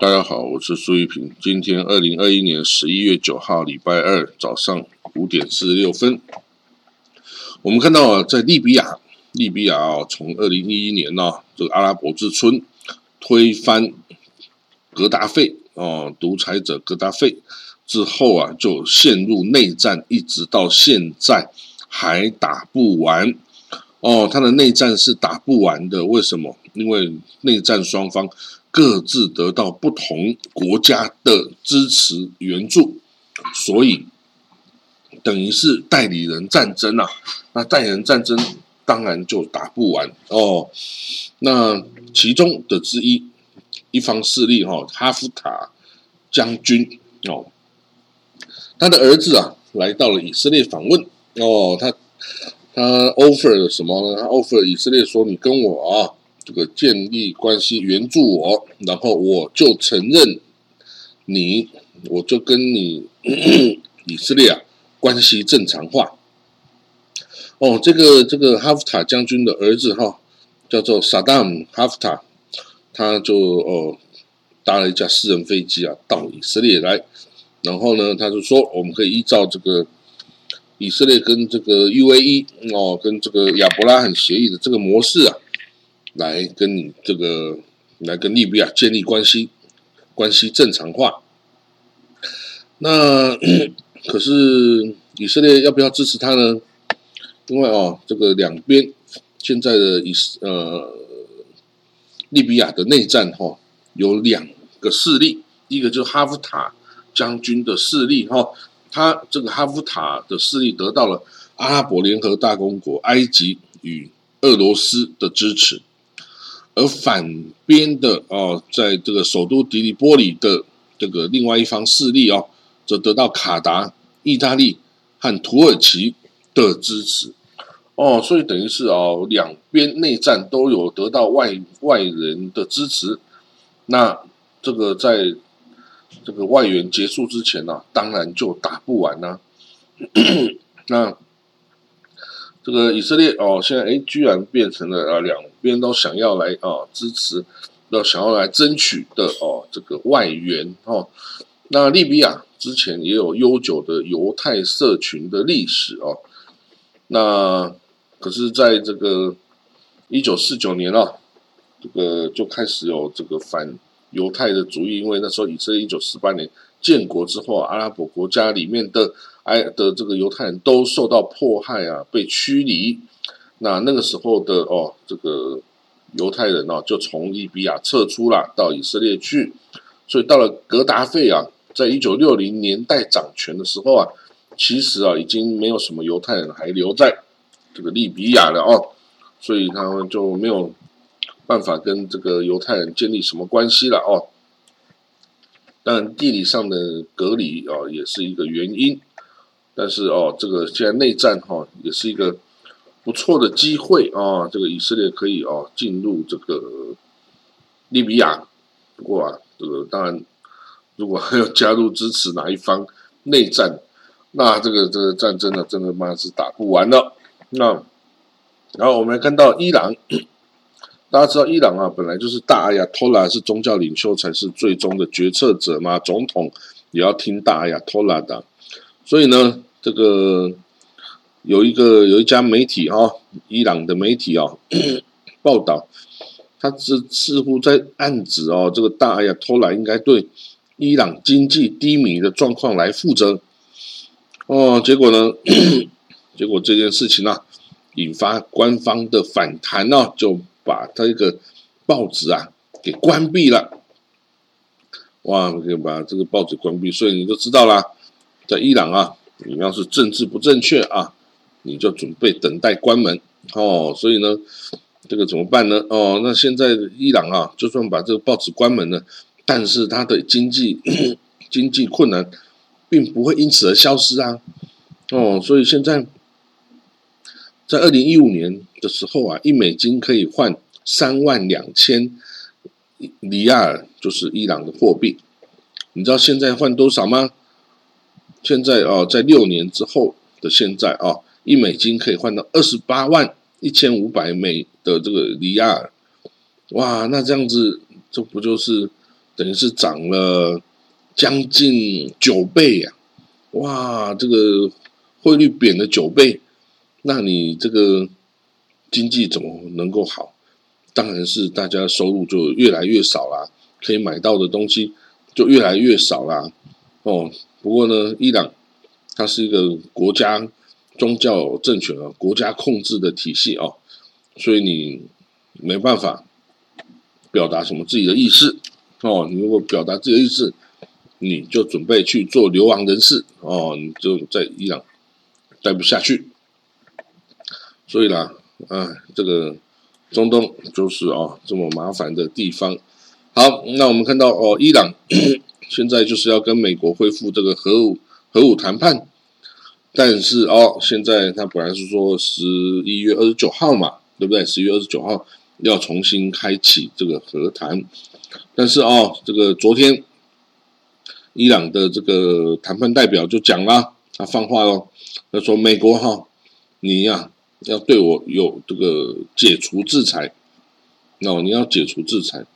大家好，我是苏玉平。今天二零二一年十一月九号，礼拜二早上五点四十六分，我们看到，在利比亚，利比亚啊，从二零一一年呢，这个阿拉伯之春推翻格达费哦，独裁者格达费之后啊，就陷入内战，一直到现在还打不完。哦，他的内战是打不完的，为什么？因为内战双方各自得到不同国家的支持援助，所以等于是代理人战争啊。那代理人战争当然就打不完哦。那其中的之一一方势力哈，哈夫塔将军哦，他的儿子啊来到了以色列访问哦，他。他 offer 了什么呢？他 offer 以色列说：“你跟我啊，这个建立关系，援助我，然后我就承认你，我就跟你 以色列啊关系正常化。”哦，这个这个哈夫塔将军的儿子哈，叫做萨达姆哈夫塔，他就哦搭了一架私人飞机啊到以色列来，然后呢，他就说我们可以依照这个。以色列跟这个 UAE 哦，跟这个亚伯拉罕协议的这个模式啊，来跟你这个来跟利比亚建立关系，关系正常化。那 可是以色列要不要支持他呢？因为哦，这个两边现在的以呃利比亚的内战哈，有两个势力，一个就是哈夫塔将军的势力哈。他这个哈夫塔的势力得到了阿拉伯联合大公国、埃及与俄罗斯的支持，而反边的哦，在这个首都迪利波里的这个另外一方势力哦，则得到卡达、意大利和土耳其的支持哦，所以等于是哦，两边内战都有得到外外人的支持，那这个在。这个外援结束之前呢，当然就打不完呢。那这个以色列哦，现在哎，居然变成了啊，两别人都想要来啊支持，要想要来争取的哦，这个外援哦。那利比亚之前也有悠久的犹太社群的历史哦。那可是在这个一九四九年啊，这个就开始有这个反。犹太的主义，因为那时候以色列一九四八年建国之后，阿拉伯国家里面的埃的这个犹太人都受到迫害啊，被驱离。那那个时候的哦，这个犹太人哦，就从利比亚撤出了，到以色列去。所以到了格达费啊，在一九六零年代掌权的时候啊，其实啊，已经没有什么犹太人还留在这个利比亚了哦，所以他们就没有。办法跟这个犹太人建立什么关系了哦？当然地理上的隔离哦也是一个原因，但是哦这个现在内战哈也是一个不错的机会啊，这个以色列可以哦进入这个利比亚，不过啊这个当然如果还 要加入支持哪一方内战，那这个这个战争呢真的妈是打不完了。那然后我们看到伊朗。大家知道伊朗啊，本来就是大阿亚托拉是宗教领袖才是最终的决策者嘛，总统也要听大阿亚托拉的。所以呢，这个有一个有一家媒体哈，伊朗的媒体啊，报道，他是似乎在暗指哦，这个大阿亚托拉应该对伊朗经济低迷的状况来负责。哦，结果呢，结果这件事情呢，引发官方的反弹呢，就。把他一个报纸啊给关闭了，哇！可以把这个报纸关闭，所以你就知道啦，在伊朗啊，你要是政治不正确啊，你就准备等待关门哦。所以呢，这个怎么办呢？哦，那现在伊朗啊，就算把这个报纸关门了，但是它的经济 经济困难并不会因此而消失啊。哦，所以现在。在二零一五年的时候啊，一美金可以换三万两千里亚尔，就是伊朗的货币。你知道现在换多少吗？现在哦，在六年之后的现在啊，一美金可以换到二十八万一千五百美的这个里亚尔。哇，那这样子，这不就是等于是涨了将近九倍呀！哇，这个汇率贬了九倍，那你这个经济怎么能够好？当然是大家收入就越来越少啦，可以买到的东西就越来越少啦。哦，不过呢，伊朗它是一个国家宗教政权啊，国家控制的体系啊，所以你没办法表达什么自己的意思哦。你如果表达自己的意思，你就准备去做流亡人士哦，你就在伊朗待不下去。所以啦，啊，这个。中东就是啊这么麻烦的地方。好，那我们看到哦，伊朗 现在就是要跟美国恢复这个核武核武谈判，但是哦，现在他本来是说十一月二十九号嘛，对不对？十一月二十九号要重新开启这个和谈，但是哦，这个昨天伊朗的这个谈判代表就讲了，他放话喽，他说美国哈，你呀。要对我有这个解除制裁，那你要解除制裁，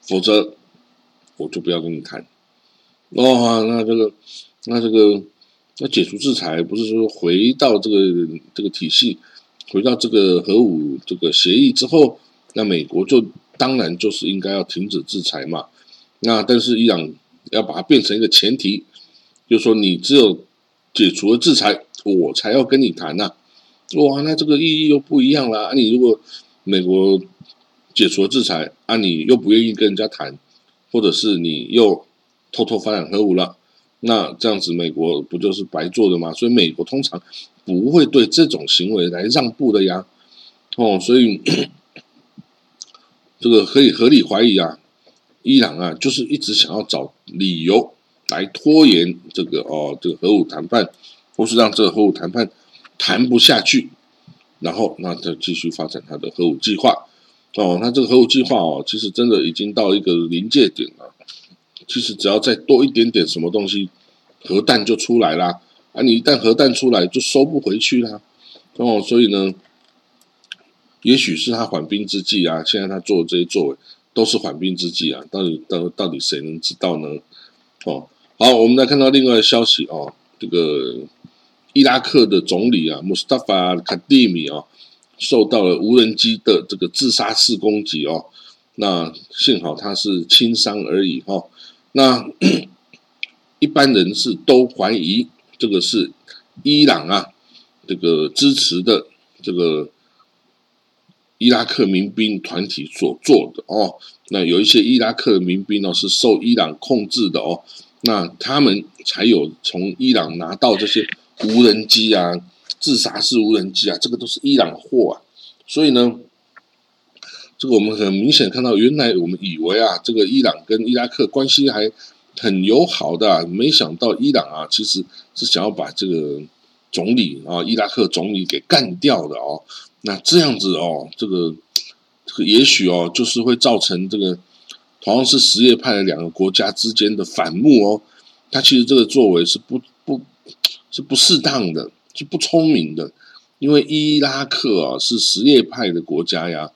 否则我就不要跟你谈。哦，那这个，那这个，那解除制裁不是说回到这个这个体系，回到这个核武这个协议之后，那美国就当然就是应该要停止制裁嘛。那但是伊朗要把它变成一个前提，就是说你只有解除了制裁，我才要跟你谈呐。哇，那这个意义又不一样了。啊，你如果美国解除了制裁，啊，你又不愿意跟人家谈，或者是你又偷偷发展核武了，那这样子美国不就是白做的吗？所以美国通常不会对这种行为来让步的呀。哦，所以这个可以合理怀疑啊，伊朗啊，就是一直想要找理由来拖延这个哦，这个核武谈判，或是让这个核武谈判。谈不下去，然后那他继续发展他的核武计划哦。那这个核武计划哦，其实真的已经到一个临界点了。其实只要再多一点点什么东西，核弹就出来啦。啊！你一旦核弹出来，就收不回去啦。哦，所以呢，也许是他缓兵之计啊。现在他做的这些作为都是缓兵之计啊。到底到到底谁能知道呢？哦，好，我们来看到另外的消息哦，这个。伊拉克的总理啊，穆斯塔法·卡蒂米啊，受到了无人机的这个自杀式攻击哦。那幸好他是轻伤而已哈。那 一般人士都怀疑这个是伊朗啊，这个支持的这个伊拉克民兵团体所做的哦。那有一些伊拉克民兵呢是受伊朗控制的哦。那他们才有从伊朗拿到这些。无人机啊，自杀式无人机啊，这个都是伊朗货啊。所以呢，这个我们很明显看到，原来我们以为啊，这个伊朗跟伊拉克关系还很友好的，没想到伊朗啊，其实是想要把这个总理啊，伊拉克总理给干掉的哦。那这样子哦，这个这个也许哦，就是会造成这个同样是什叶派的两个国家之间的反目哦。他其实这个作为是不不。是不适当的，是不聪明的，因为伊拉克啊是什叶派的国家呀，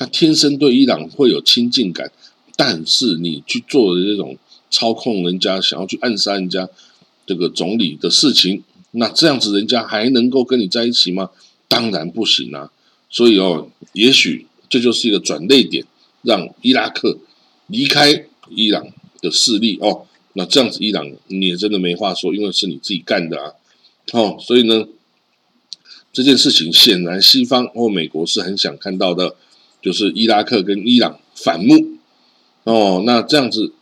他天生对伊朗会有亲近感，但是你去做的这种操控人家、想要去暗杀人家这个总理的事情，那这样子人家还能够跟你在一起吗？当然不行啊！所以哦，也许这就是一个转捩点，让伊拉克离开伊朗的势力哦。那这样子伊朗你也真的没话说，因为是你自己干的啊。哦，所以呢，这件事情显然西方或美国是很想看到的，就是伊拉克跟伊朗反目。哦，那这样子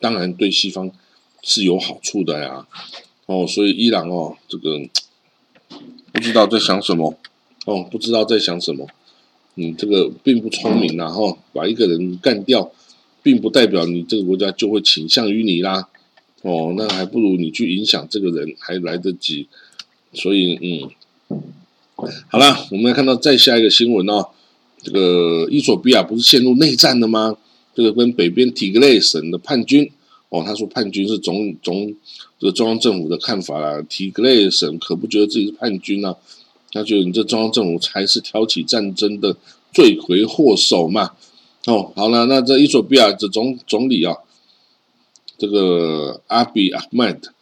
当然对西方是有好处的呀。哦，所以伊朗哦，这个不知道在想什么。哦，不知道在想什么。你这个并不聪明然后把一个人干掉，并不代表你这个国家就会倾向于你啦。哦，那还不如你去影响这个人还来得及，所以嗯，好了，我们来看到再下一个新闻哦，这个伊索比亚不是陷入内战了吗？这个跟北边提格雷省的叛军哦，他说叛军是总总这个中央政府的看法啦，提格雷省可不觉得自己是叛军啊，他觉得你这中央政府才是挑起战争的罪魁祸首嘛，哦，好了，那这伊索比亚的总总理啊，这个阿比阿曼特，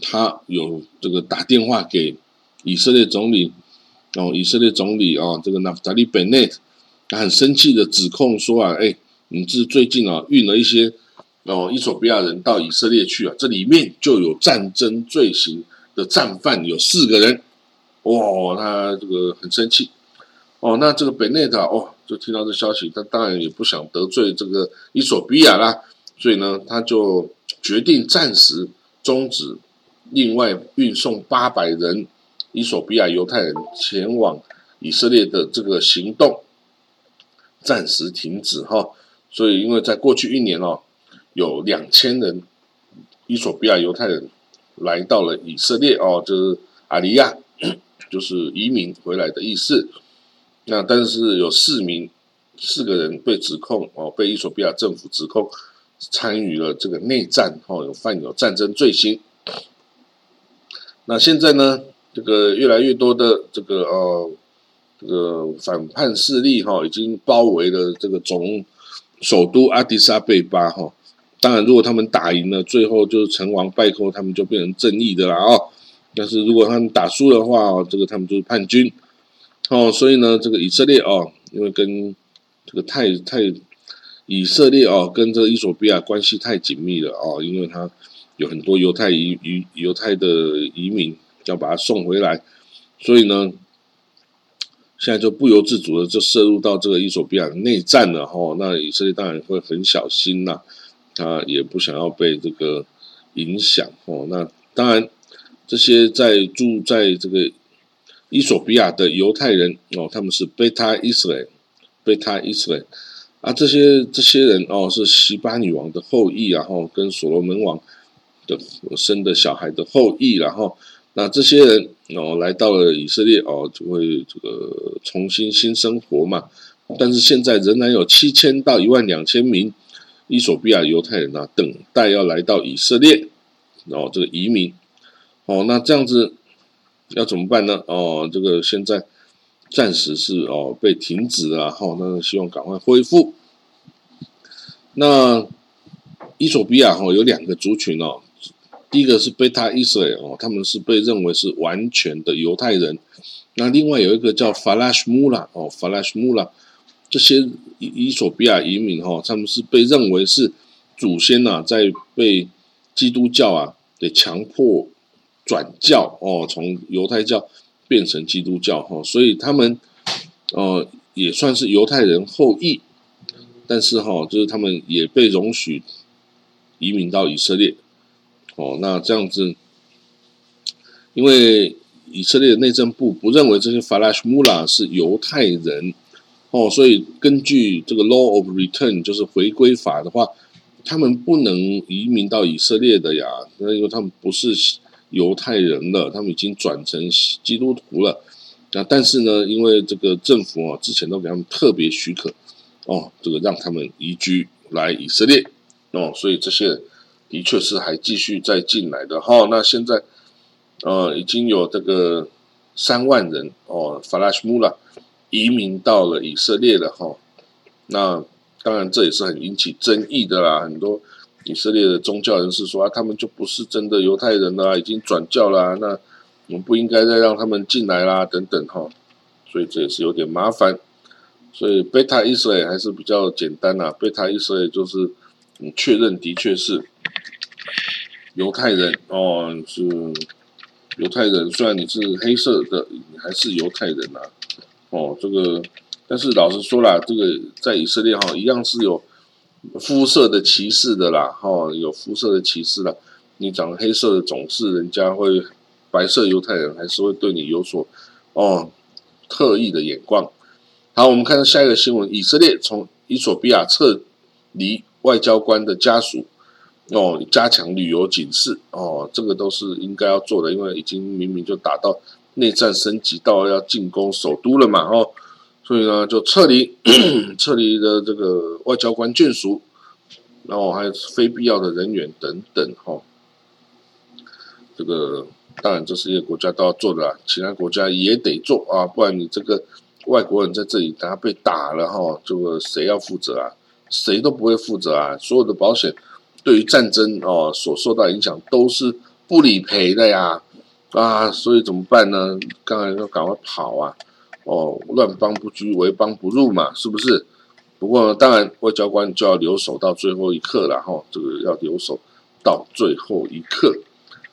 他有这个打电话给以色列总理，哦，以色列总理啊，这个纳夫达利本内，他很生气的指控说啊，哎，你这最近啊运了一些哦伊索比亚人到以色列去啊，这里面就有战争罪行的战犯有四个人，哇，他这个很生气。哦，那这个贝内塔哦，就听到这消息，他当然也不想得罪这个伊索比亚啦，所以呢，他就决定暂时终止另外运送八百人伊索比亚犹太人前往以色列的这个行动，暂时停止哈。所以，因为在过去一年哦，有两千人伊索比亚犹太人来到了以色列哦，就是阿利亚，就是移民回来的意思。那但是有四名四个人被指控哦，被伊索比亚政府指控参与了这个内战哦，有犯有战争罪行。那现在呢，这个越来越多的这个呃这个反叛势力哈，已经包围了这个总首都阿迪萨贝巴哈。当然，如果他们打赢了，最后就是成王败寇，他们就变成正义的了哦。但是如果他们打输的话，这个他们就是叛军。哦，所以呢，这个以色列哦，因为跟这个太太以色列哦，跟这个伊索比亚关系太紧密了哦，因为他有很多犹太移移犹太的移民要把他送回来，所以呢，现在就不由自主的就涉入到这个伊索比亚的内战了哈。那以色列当然会很小心呐，他也不想要被这个影响哦。那当然，这些在住在这个。伊索比亚的犹太人哦，他们是贝塔伊斯兰，贝塔伊斯兰啊，这些这些人哦是西巴女王的后裔，然后跟所罗门王的生的小孩的后裔，然后那这些人哦来到了以色列哦，就会这个重新新生活嘛。但是现在仍然有七千到一万两千名伊索比亚犹太人啊，等待要来到以色列，然后这个移民哦，那这样子。要怎么办呢？哦，这个现在暂时是哦被停止了哈，那希望赶快恢复。那伊索比亚哈有两个族群哦，第一个是贝塔以色列哦，他们是被认为是完全的犹太人。那另外有一个叫法拉什穆拉哦，法拉什穆拉这些伊伊索比亚移民哈，他们是被认为是祖先呐在被基督教啊给强迫。转教哦，从犹太教变成基督教哈，所以他们呃也算是犹太人后裔，但是哈，就是他们也被容许移民到以色列哦。那这样子，因为以色列的内政部不认为这些法拉什穆拉是犹太人哦，所以根据这个 Law of Return 就是回归法的话，他们不能移民到以色列的呀，那因为他们不是。犹太人了，他们已经转成基督徒了。那但是呢，因为这个政府啊，之前都给他们特别许可，哦，这个让他们移居来以色列，哦，所以这些的确是还继续在进来的哈。那现在呃，已经有这个三万人哦，法拉什穆拉移民到了以色列了哈。那当然这也是很引起争议的啦，很多。以色列的宗教人士说啊，他们就不是真的犹太人啦，已经转教啦，那我们不应该再让他们进来啦，等等哈，所以这也是有点麻烦。所以贝塔以色列还是比较简单呐，贝塔以色列就是你确认的确是犹太人哦，是犹太人，虽然你是黑色的，你还是犹太人呐，哦，这个但是老实说啦，这个在以色列哈一样是有。肤色的歧视的啦，哈，有肤色的歧视了。你长黑色的，总是人家会白色犹太人还是会对你有所哦特意的眼光。好，我们看下一个新闻：以色列从伊索比亚撤离外交官的家属，哦，加强旅游警示，哦，这个都是应该要做的，因为已经明明就打到内战升级到要进攻首都了嘛，哦。所以呢，就撤离 撤离的这个外交官眷属，然后还有非必要的人员等等哈。这个当然这是一个国家都要做的，其他国家也得做啊，不然你这个外国人在这里等下被打了哈，这个谁要负责啊？谁都不会负责啊。所有的保险对于战争哦所受到影响都是不理赔的呀，啊，所以怎么办呢？当然要赶快跑啊！哦，乱邦不居，为邦不入嘛，是不是？不过当然，外交官就要留守到最后一刻了哈，这个要留守到最后一刻。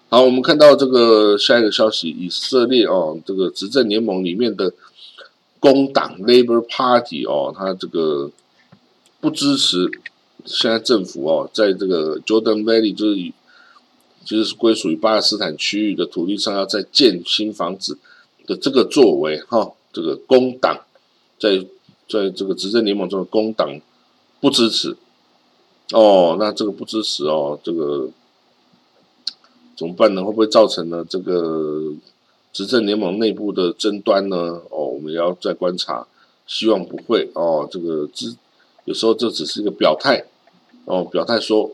好，我们看到这个下一个消息，以色列哦，这个执政联盟里面的工党 （Labor Party） 哦，他这个不支持现在政府哦，在这个 Jordan Valley 就是就是归属于巴勒斯坦区域的土地上要再建新房子的这个作为哈，这个工党在在这个执政联盟中的工党不支持哦，那这个不支持哦，这个。怎么办呢？会不会造成呢这个执政联盟内部的争端呢？哦，我们要再观察，希望不会哦。这个支有时候这只是一个表态哦，表态说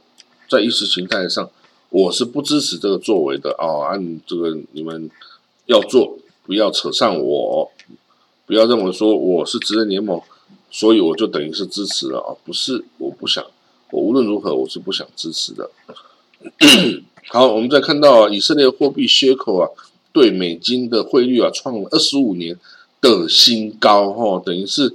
在意识形态上我是不支持这个作为的哦。按这个你们要做，不要扯上我，不要认为说我是执政联盟，所以我就等于是支持了啊？不是，我不想，我无论如何我是不想支持的。好，我们再看到以色列货币缺口啊，对美金的汇率啊，创了二十五年的新高哈，等于是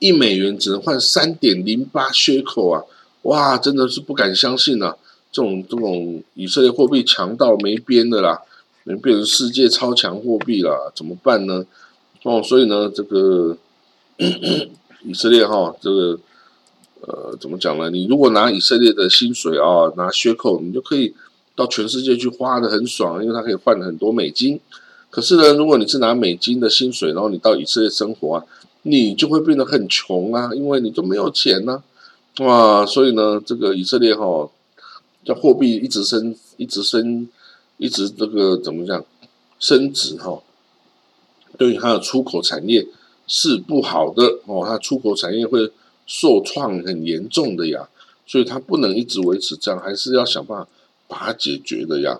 一美元只能换三点零八缺口啊，哇，真的是不敢相信啊！这种这种以色列货币强到没边的啦，能变成世界超强货币了，怎么办呢？哦，所以呢，这个 以色列哈，这个。呃，怎么讲呢？你如果拿以色列的薪水啊，拿缺口，你就可以到全世界去花的很爽，因为它可以换很多美金。可是呢，如果你是拿美金的薪水，然后你到以色列生活啊，你就会变得很穷啊，因为你就没有钱呐。哇，所以呢，这个以色列哈，叫货币一直升，一直升，一直这个怎么讲升值哈，对于它的出口产业是不好的哦，它出口产业会。受创很严重的呀，所以它不能一直维持这样，还是要想办法把它解决的呀。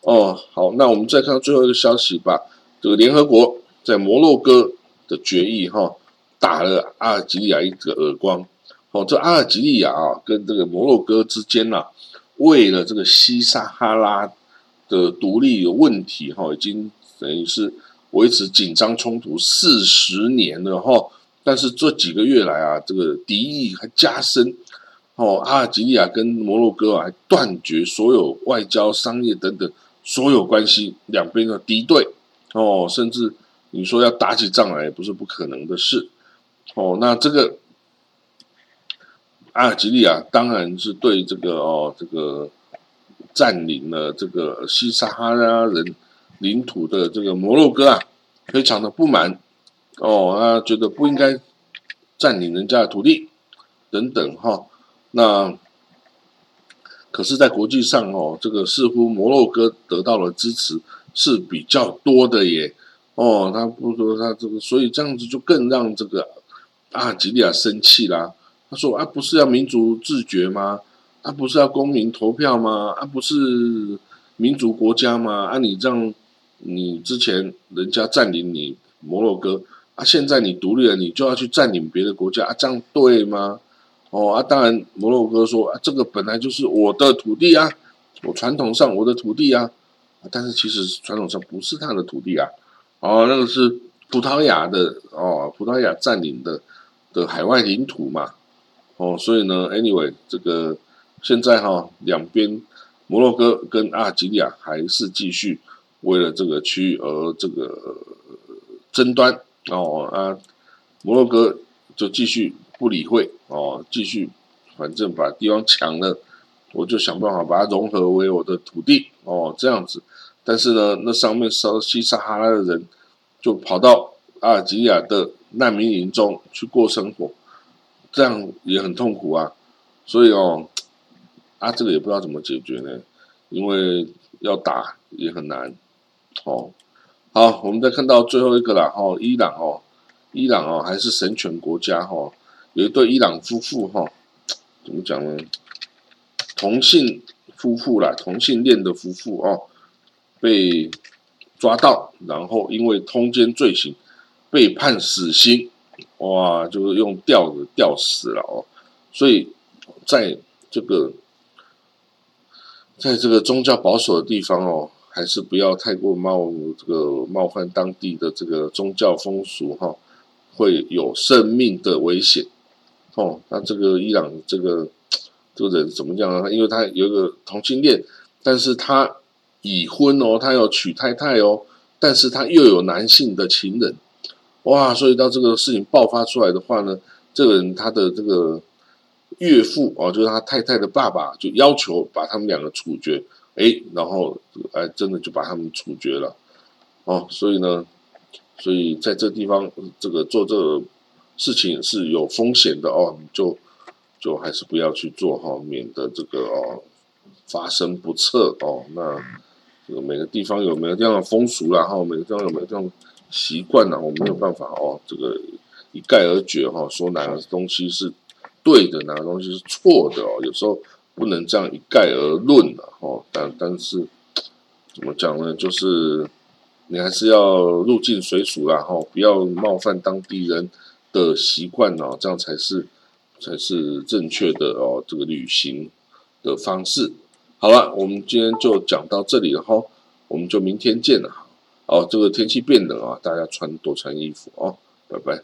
哦，好，那我们再看最后一个消息吧。这个联合国在摩洛哥的决议哈，打了阿尔及利亚一个耳光。哦，这阿尔及利亚啊，跟这个摩洛哥之间呐，为了这个西撒哈拉的独立有问题哈，已经等于是维持紧张冲突四十年了哈。但是这几个月来啊，这个敌意还加深，哦，阿尔及利亚跟摩洛哥啊，还断绝所有外交、商业等等所有关系，两边的敌对，哦，甚至你说要打起仗来也不是不可能的事，哦，那这个阿尔及利亚当然是对这个哦，这个占领了这个西撒哈拉人领土的这个摩洛哥啊，非常的不满。哦，他觉得不应该占领人家的土地，等等哈。那可是，在国际上哦，这个似乎摩洛哥得到了支持是比较多的耶。哦，他不说他这个，所以这样子就更让这个阿吉利亚生气啦。他说啊，不是要民族自觉吗？啊，不是要公民投票吗？啊，不是民族国家吗？啊，你这样，你之前人家占领你摩洛哥。啊，现在你独立了，你就要去占领别的国家啊？这样对吗？哦啊，当然，摩洛哥说啊，这个本来就是我的土地啊，我传统上我的土地啊，但是其实传统上不是他的土地啊，哦，那个是葡萄牙的哦，葡萄牙占领的的海外领土嘛，哦，所以呢，anyway，这个现在哈，两边摩洛哥跟阿尔及利亚还是继续为了这个区域而这个争端。哦啊，摩洛哥就继续不理会哦，继续反正把地方抢了，我就想办法把它融合为我的土地哦，这样子。但是呢，那上面烧西撒哈拉的人就跑到阿尔及利亚的难民营中去过生活，这样也很痛苦啊。所以哦，啊，这个也不知道怎么解决呢，因为要打也很难哦。好，我们再看到最后一个了哈，伊朗哦，伊朗哦还是神权国家哈，有一对伊朗夫妇哈，怎么讲呢？同性夫妇啦，同性恋的夫妇哦，被抓到，然后因为通奸罪行被判死刑哇，就是用吊的吊死了哦。所以在这个在这个宗教保守的地方哦，还是不要太过冒这个冒犯当地的这个宗教风俗哈，会有生命的危险哦。那这个伊朗这个这个人怎么样呢？因为他有一个同性恋，但是他已婚哦，他要娶太太哦，但是他又有男性的情人。哇，所以到这个事情爆发出来的话呢，这个人他的这个岳父哦，就是他太太的爸爸，就要求把他们两个处决，哎，然后哎，真的就把他们处决了，哦，所以呢，所以在这地方这个做这个事情是有风险的哦，你就就还是不要去做哈，免得这个哦发生不测哦。那这个每个地方有每个地方的风俗啦？哈每个地方有每个地方。习惯了，我没有办法哦，这个一概而决哈，说哪个东西是对的，哪个东西是错的哦，有时候不能这样一概而论的哦。但但是怎么讲呢？就是你还是要入境随俗啦，哈，不要冒犯当地人的习惯哦，这样才是才是正确的哦，这个旅行的方式。好了，我们今天就讲到这里了哈，我们就明天见了。哦，这个天气变冷啊，大家穿多穿衣服哦，拜拜。